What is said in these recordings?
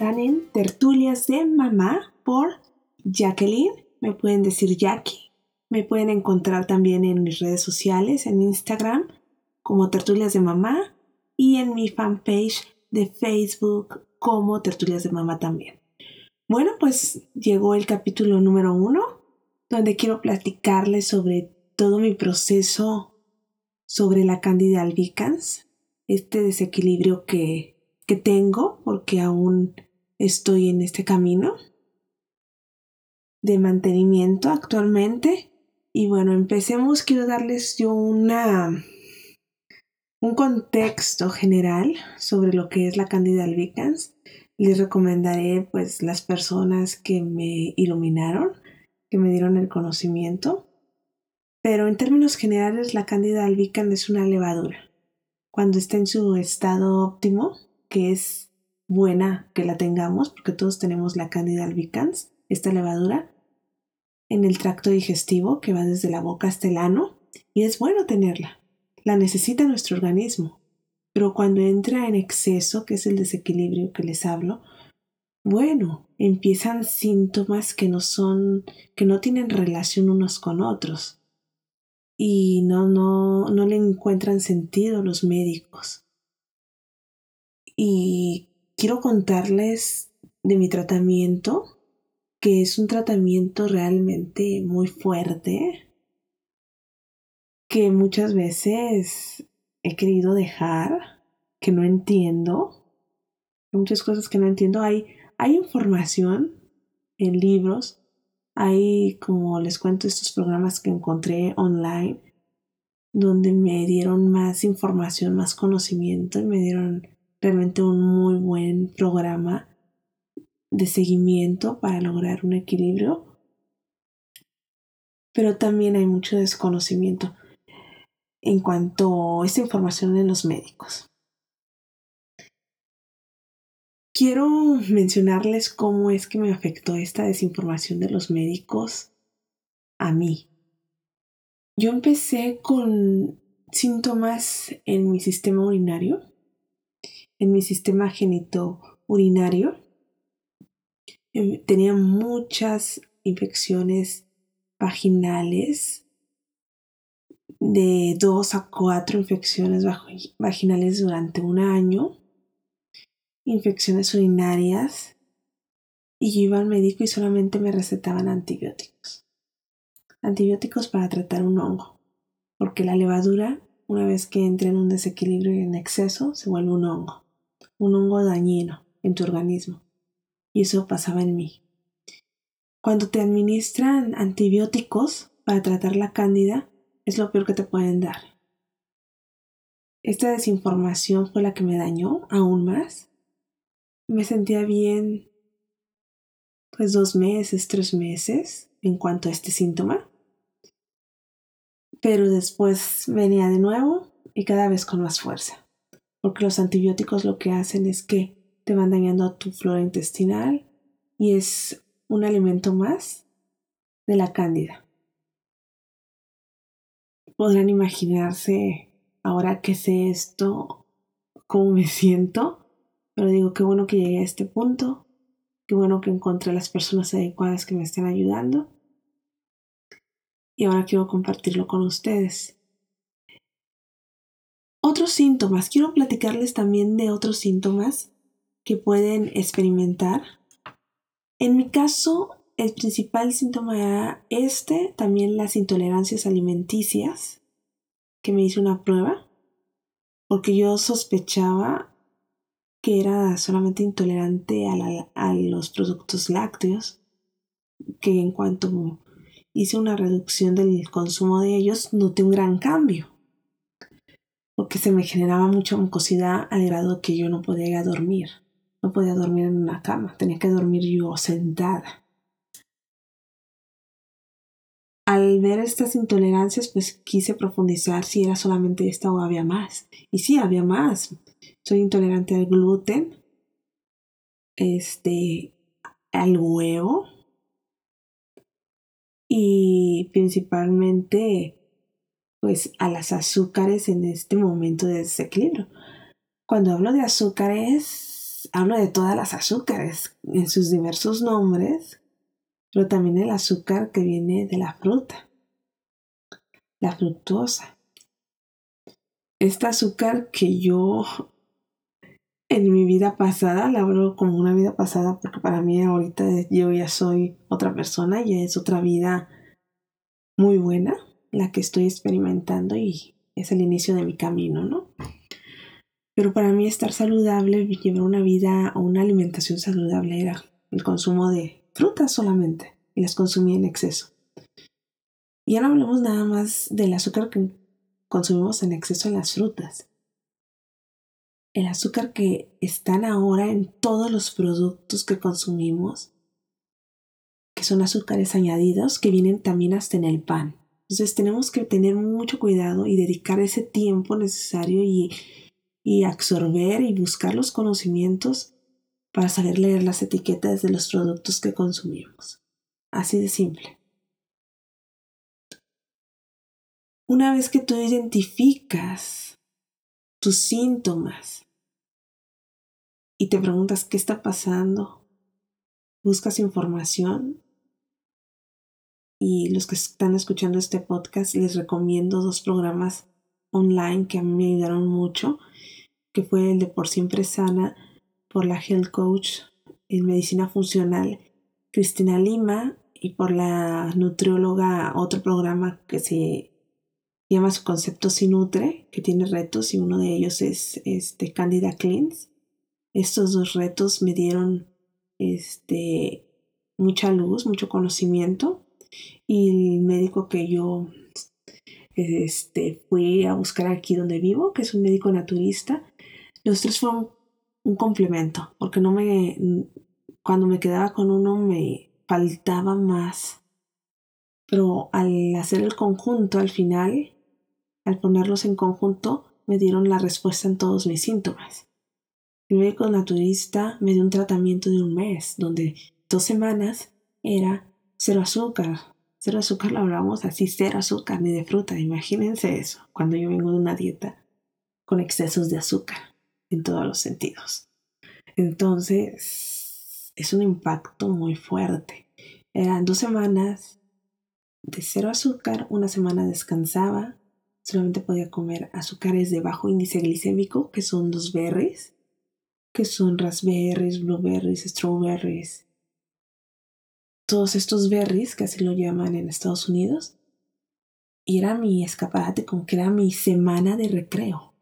están en Tertulias de Mamá por Jacqueline. Me pueden decir Jackie. Me pueden encontrar también en mis redes sociales, en Instagram, como Tertulias de Mamá y en mi fanpage de Facebook como Tertulias de Mamá también. Bueno, pues llegó el capítulo número uno, donde quiero platicarles sobre todo mi proceso sobre la Candida albicans, este desequilibrio que, que tengo, porque aún estoy en este camino de mantenimiento actualmente. Y bueno, empecemos. Quiero darles yo una un contexto general sobre lo que es la Candida albicans. Les recomendaré pues las personas que me iluminaron, que me dieron el conocimiento. Pero en términos generales la Candida albicans es una levadura. Cuando está en su estado óptimo, que es buena que la tengamos, porque todos tenemos la Candida albicans, esta levadura, en el tracto digestivo que va desde la boca hasta el ano, y es bueno tenerla la necesita nuestro organismo. Pero cuando entra en exceso, que es el desequilibrio que les hablo, bueno, empiezan síntomas que no son, que no tienen relación unos con otros. Y no, no, no le encuentran sentido los médicos. Y quiero contarles de mi tratamiento, que es un tratamiento realmente muy fuerte, que muchas veces he querido dejar, que no entiendo, muchas cosas que no entiendo. Hay, hay información en libros, hay, como les cuento, estos programas que encontré online, donde me dieron más información, más conocimiento y me dieron realmente un muy buen programa de seguimiento para lograr un equilibrio. Pero también hay mucho desconocimiento en cuanto a esta información en los médicos. Quiero mencionarles cómo es que me afectó esta desinformación de los médicos a mí. Yo empecé con síntomas en mi sistema urinario, en mi sistema genitourinario. Em, tenía muchas infecciones vaginales de dos a cuatro infecciones vaginales durante un año, infecciones urinarias, y yo iba al médico y solamente me recetaban antibióticos. Antibióticos para tratar un hongo, porque la levadura, una vez que entra en un desequilibrio y en exceso, se vuelve un hongo, un hongo dañino en tu organismo. Y eso pasaba en mí. Cuando te administran antibióticos para tratar la cándida, es lo peor que te pueden dar. Esta desinformación fue la que me dañó aún más. Me sentía bien pues dos meses, tres meses en cuanto a este síntoma. Pero después venía de nuevo y cada vez con más fuerza. Porque los antibióticos lo que hacen es que te van dañando tu flora intestinal y es un alimento más de la cándida podrán imaginarse ahora que sé esto, cómo me siento, pero digo, qué bueno que llegué a este punto, qué bueno que encontré las personas adecuadas que me están ayudando y ahora quiero compartirlo con ustedes. Otros síntomas, quiero platicarles también de otros síntomas que pueden experimentar. En mi caso, el principal síntoma era este, también las intolerancias alimenticias, que me hice una prueba, porque yo sospechaba que era solamente intolerante a, los productos lácteos, que en cuanto hice una reducción del consumo de ellos, noté un gran cambio, porque se me generaba mucha mucosidad al grado que yo no podía dormir, no podía dormir en una cama, tenía que dormir yo sentada. al ver estas intolerancias, pues quise profundizar si era solamente esta o había más. Y sí, había más. Soy intolerante al gluten, este, al huevo y principalmente pues a las azúcares en este momento de desequilibrio. Cuando hablo de azúcares hablo de todas las azúcares en sus diversos nombres, pero también el azúcar que viene de la fruta, la fructosa. Este azúcar que yo en mi vida pasada, la hablo como una vida pasada porque para mí ahorita yo ya soy otra persona, ya es otra vida muy buena la que estoy experimentando y es el inicio de mi camino, ¿no? Pero para mí estar saludable, llevar una vida o una alimentación saludable era el consumo de frutas solamente y las consumía en exceso. Y ya no hablamos nada más del azúcar que consumimos en exceso en las frutas. El azúcar que están ahora en todos los productos que consumimos, que son azúcares añadidos que vienen también hasta en el pan. Entonces tenemos que tener mucho cuidado y dedicar ese tiempo necesario y y absorber y buscar los conocimientos para saber leer las etiquetas de los productos que consumimos. Así de simple. Una vez que tú identificas tus síntomas y te preguntas qué está pasando, buscas información y los que están escuchando este podcast les recomiendo dos programas online que a mí me ayudaron mucho, que fue el de Por Siempre Sana por la Health Coach en Medicina Funcional Cristina Lima y por la nutrióloga otro programa que se llama su concepto Sinutre, que tiene retos y uno de ellos es este Candida Cleans. Estos dos retos me dieron este mucha luz, mucho conocimiento y el médico que yo este, fui a buscar aquí donde vivo, que es un médico naturista. Los tres fueron un complemento, porque no me, cuando me quedaba con uno me faltaba más. Pero al hacer el conjunto, al final, al ponerlos en conjunto, me dieron la respuesta en todos mis síntomas. El médico naturista me dio un tratamiento de un mes, donde dos semanas era cero azúcar, Cero azúcar lo hablamos así, cero azúcar ni de fruta. Imagínense eso, cuando yo vengo de una dieta con excesos de azúcar en todos los sentidos. Entonces, es un impacto muy fuerte. Eran dos semanas de cero azúcar, una semana descansaba, solamente podía comer azúcares de bajo índice glicémico, que son los berries, que son raspberries, blueberries, strawberries, todos estos berries, que así lo llaman en Estados Unidos, y era mi escaparate, como que era mi semana de recreo.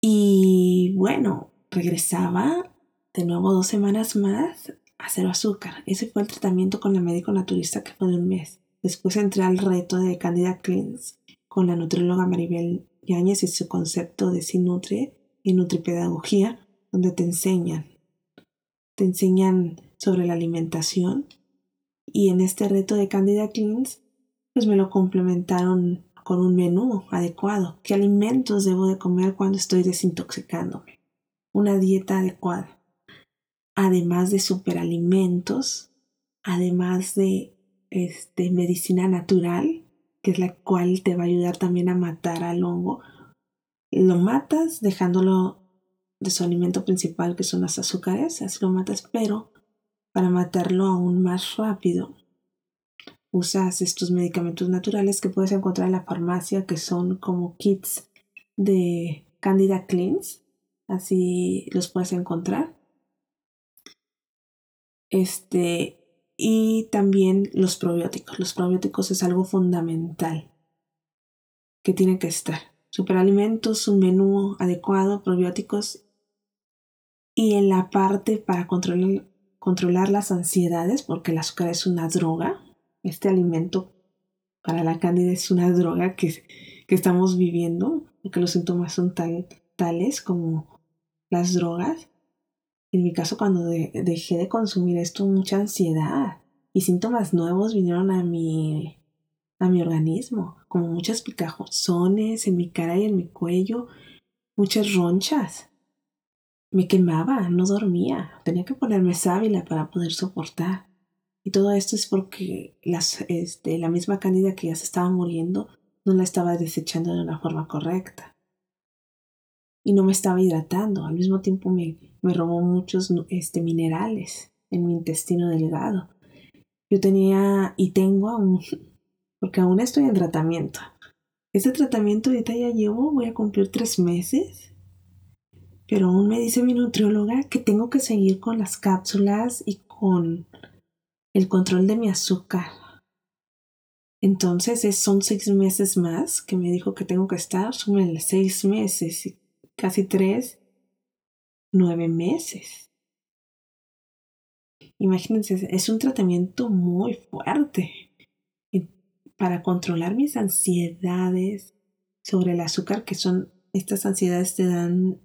Y bueno, regresaba de nuevo dos semanas más a cero azúcar. Ese fue el tratamiento con el médico naturista que fue de un mes. Después entré al reto de Candida Cleans con la nutrióloga Maribel Yáñez y su concepto de Sinutri y Nutripedagogía, donde te enseñan. Te enseñan sobre la alimentación y en este reto de Candida Cleans pues me lo complementaron con un menú adecuado. ¿Qué alimentos debo de comer cuando estoy desintoxicándome? Una dieta adecuada. Además de superalimentos, además de este, medicina natural, que es la cual te va a ayudar también a matar al hongo. Lo matas dejándolo de su alimento principal, que son las azúcares, así lo matas, pero para matarlo aún más rápido. Usas estos medicamentos naturales que puedes encontrar en la farmacia que son como kits de Candida Cleans. Así los puedes encontrar. Este, y también los probióticos. Los probióticos es algo fundamental que tiene que estar. Superalimentos, un menú adecuado, probióticos. Y en la parte para controlar controlar las ansiedades, porque el azúcar es una droga. Este alimento para la cándida es una droga que, que estamos viviendo, porque los síntomas son tales como las drogas. En mi caso, cuando dejé de consumir esto, mucha ansiedad y síntomas nuevos vinieron a mi, a mi organismo, como muchas picajones en mi cara y en mi cuello, muchas ronchas me quemaba, no dormía, tenía que ponerme sábila para poder soportar. Y todo esto es porque las, este, la misma cándida que ya se estaba muriendo no la estaba desechando de una forma correcta. y no me estaba hidratando. Al mismo tiempo me, robó muchos este, minerales en mi intestino delgado. Yo tenía y tengo aún, porque aún estoy en tratamiento. Este tratamiento ahorita ya llevo, voy a cumplir tres meses. Pero aún me dice mi nutrióloga que tengo que seguir con las cápsulas y con el control de mi azúcar. Entonces son seis meses más que me dijo que tengo que estar. Súmenle seis meses, casi tres, nueve meses. Imagínense, es un tratamiento muy fuerte para controlar mis ansiedades sobre el azúcar, que son estas ansiedades te dan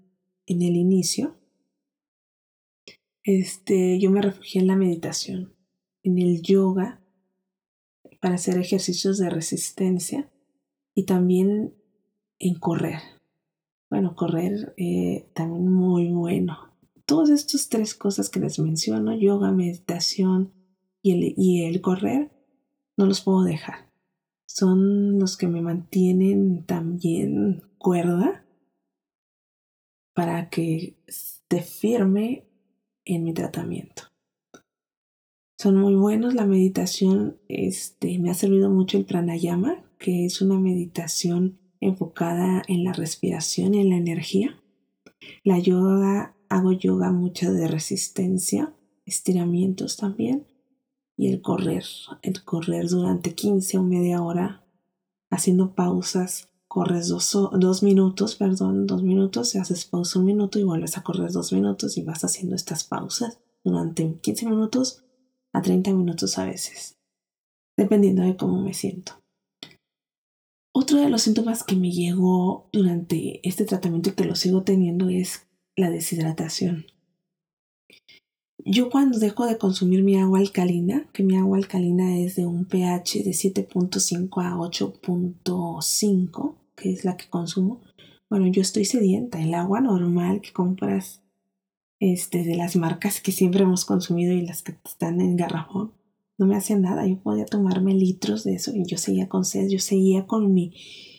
en el inicio. Este, yo me refugié en la meditación, en el yoga para hacer ejercicios de resistencia y también en correr. Bueno, correr eh, también muy bueno. Todas estas tres cosas que les menciono, yoga, meditación y el, y el correr, no los puedo dejar. Son los que me mantienen también cuerda para que esté firme en mi tratamiento son muy buenos. La meditación este, me ha servido mucho el pranayama, que es una meditación enfocada en la respiración y en la energía. La yoga, hago yoga mucho de resistencia, estiramientos también. Y el correr, el correr durante 15 o media hora, haciendo pausas, corres dos, dos minutos, perdón, dos minutos, y haces pausa un minuto y vuelves a correr dos minutos y vas haciendo estas pausas durante 15 minutos a 30 minutos a veces, dependiendo de cómo me siento. Otro de los síntomas que me llegó durante este tratamiento y que lo sigo teniendo es la deshidratación. Yo cuando dejo de consumir mi agua alcalina, que mi agua alcalina es de un pH de 7.5 a 8.5, que es la que consumo, bueno, yo estoy sedienta. El agua normal que compras este, de las marcas que siempre hemos consumido y las que están en garrafón. No me hacía nada, yo podía tomarme litros de eso y yo seguía con sed, yo seguía con mi...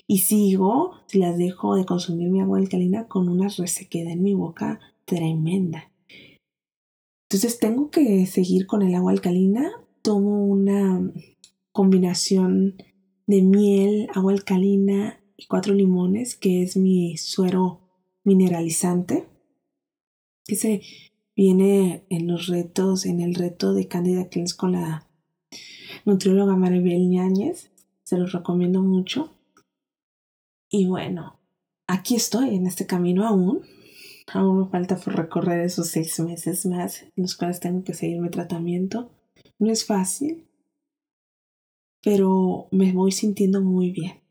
Y sigo, si las dejo de consumir mi agua alcalina, con una resequedad en mi boca tremenda. Entonces tengo que seguir con el agua alcalina. Tomo una combinación de miel, agua alcalina y cuatro limones, que es mi suero mineralizante que se viene en los retos, en el reto de Candida Cleanse con la nutrióloga Maribel Ñáñez. Se los recomiendo mucho. Y bueno, aquí estoy en este camino aún. Aún me falta por recorrer esos seis meses más en los cuales tengo que seguir mi tratamiento. No es fácil, pero me voy sintiendo muy bien.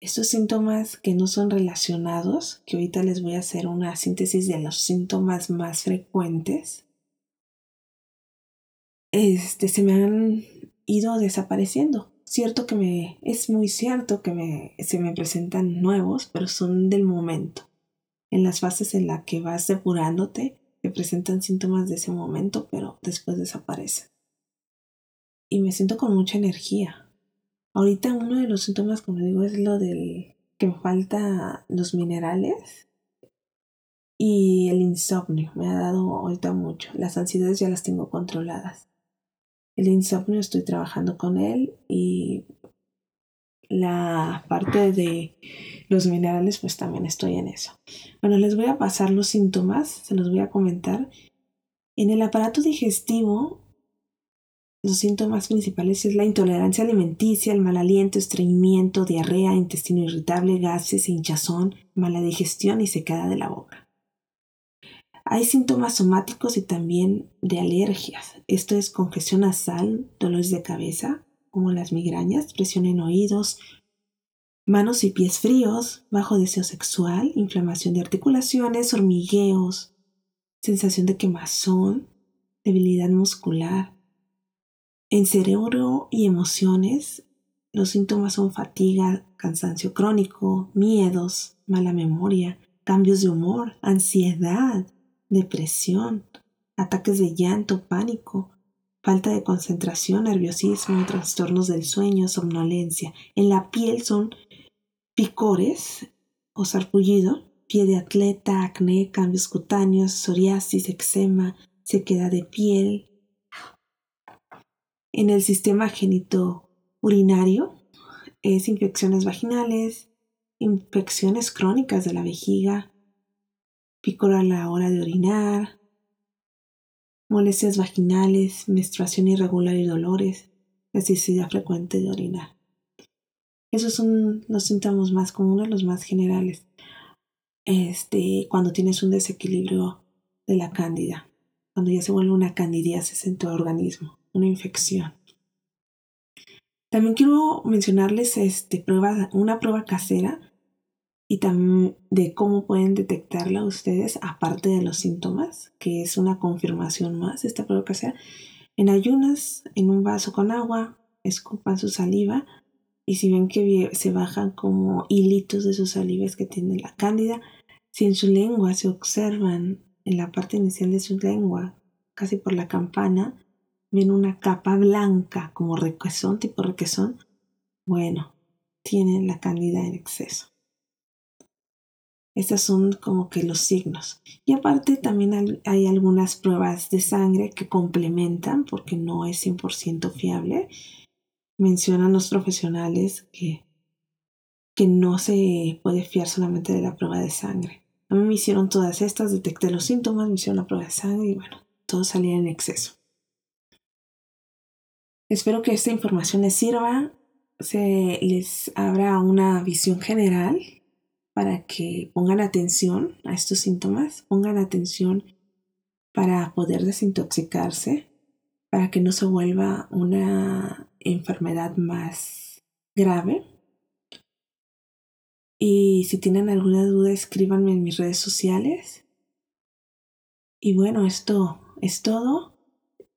Estos síntomas que no son relacionados, que ahorita les voy a hacer una síntesis de los síntomas más frecuentes, este, se me han ido desapareciendo. Cierto que me, es muy cierto que me, se me presentan nuevos, pero son del momento. En las fases en las que vas depurándote, te presentan síntomas de ese momento, pero después desaparecen. Y me siento con mucha energía. Ahorita uno de los síntomas, como digo, es lo del que me falta los minerales y el insomnio. Me ha dado ahorita mucho. Las ansiedades ya las tengo controladas. El insomnio estoy trabajando con él y la parte de los minerales pues también estoy en eso. Bueno, les voy a pasar los síntomas, se los voy a comentar. En el aparato digestivo los síntomas principales es la intolerancia alimenticia, el mal aliento, estreñimiento, diarrea, intestino irritable, gases, hinchazón, mala digestión y secada de la boca. Hay síntomas somáticos y también de alergias. Esto es congestión nasal, dolores de cabeza, como las migrañas, presión en oídos, manos y pies fríos, bajo deseo sexual, inflamación de articulaciones, hormigueos, sensación de quemazón, debilidad muscular, en cerebro y emociones, los síntomas son fatiga, cansancio crónico, miedos, mala memoria, cambios de humor, ansiedad, depresión, ataques de llanto, pánico, falta de concentración, nerviosismo, trastornos del sueño, somnolencia. En la piel son picores o sarpullido, pie de atleta, acné, cambios cutáneos, psoriasis, eczema, sequedad de piel. En el sistema genito-urinario es infecciones vaginales, infecciones crónicas de la vejiga, picor a la hora de orinar, molestias vaginales, menstruación irregular y dolores, necesidad frecuente de orinar. Esos son los síntomas más comunes, los más generales. Este, cuando tienes un desequilibrio de la cándida, cuando ya se vuelve una candidiasis en tu organismo, una infección. También quiero mencionarles este, prueba, una prueba casera y también de cómo pueden detectarla ustedes, aparte de los síntomas, que es una confirmación más esta prueba casera. En ayunas, en un vaso con agua, escupan su saliva y si ven que se bajan como hilitos de sus salivas que tiene la cándida, si en su lengua se observan en la parte inicial de su lengua, casi por la campana, una capa blanca como requesón, tipo requesón, bueno, tienen la cándida en exceso. Estos son como que los signos. Y aparte también hay algunas pruebas de sangre que complementan porque no es 100% fiable. Mencionan los profesionales que, que no se puede fiar solamente de la prueba de sangre. A mí me hicieron todas estas, detecté los síntomas, me hicieron la prueba de sangre y bueno, todo salía en exceso. Espero que esta información les sirva, se les abra una visión general para que pongan atención a estos síntomas, pongan atención para poder desintoxicarse, para que no se vuelva una enfermedad más grave. Y si tienen alguna duda, escríbanme en mis redes sociales. Y bueno, esto es todo.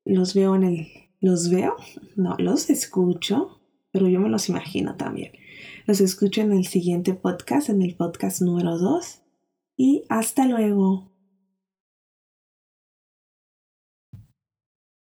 Los veo en el... Los veo, no, los escucho, pero yo me los imagino también. Los escucho en el siguiente podcast, en el podcast número 2. Y hasta luego.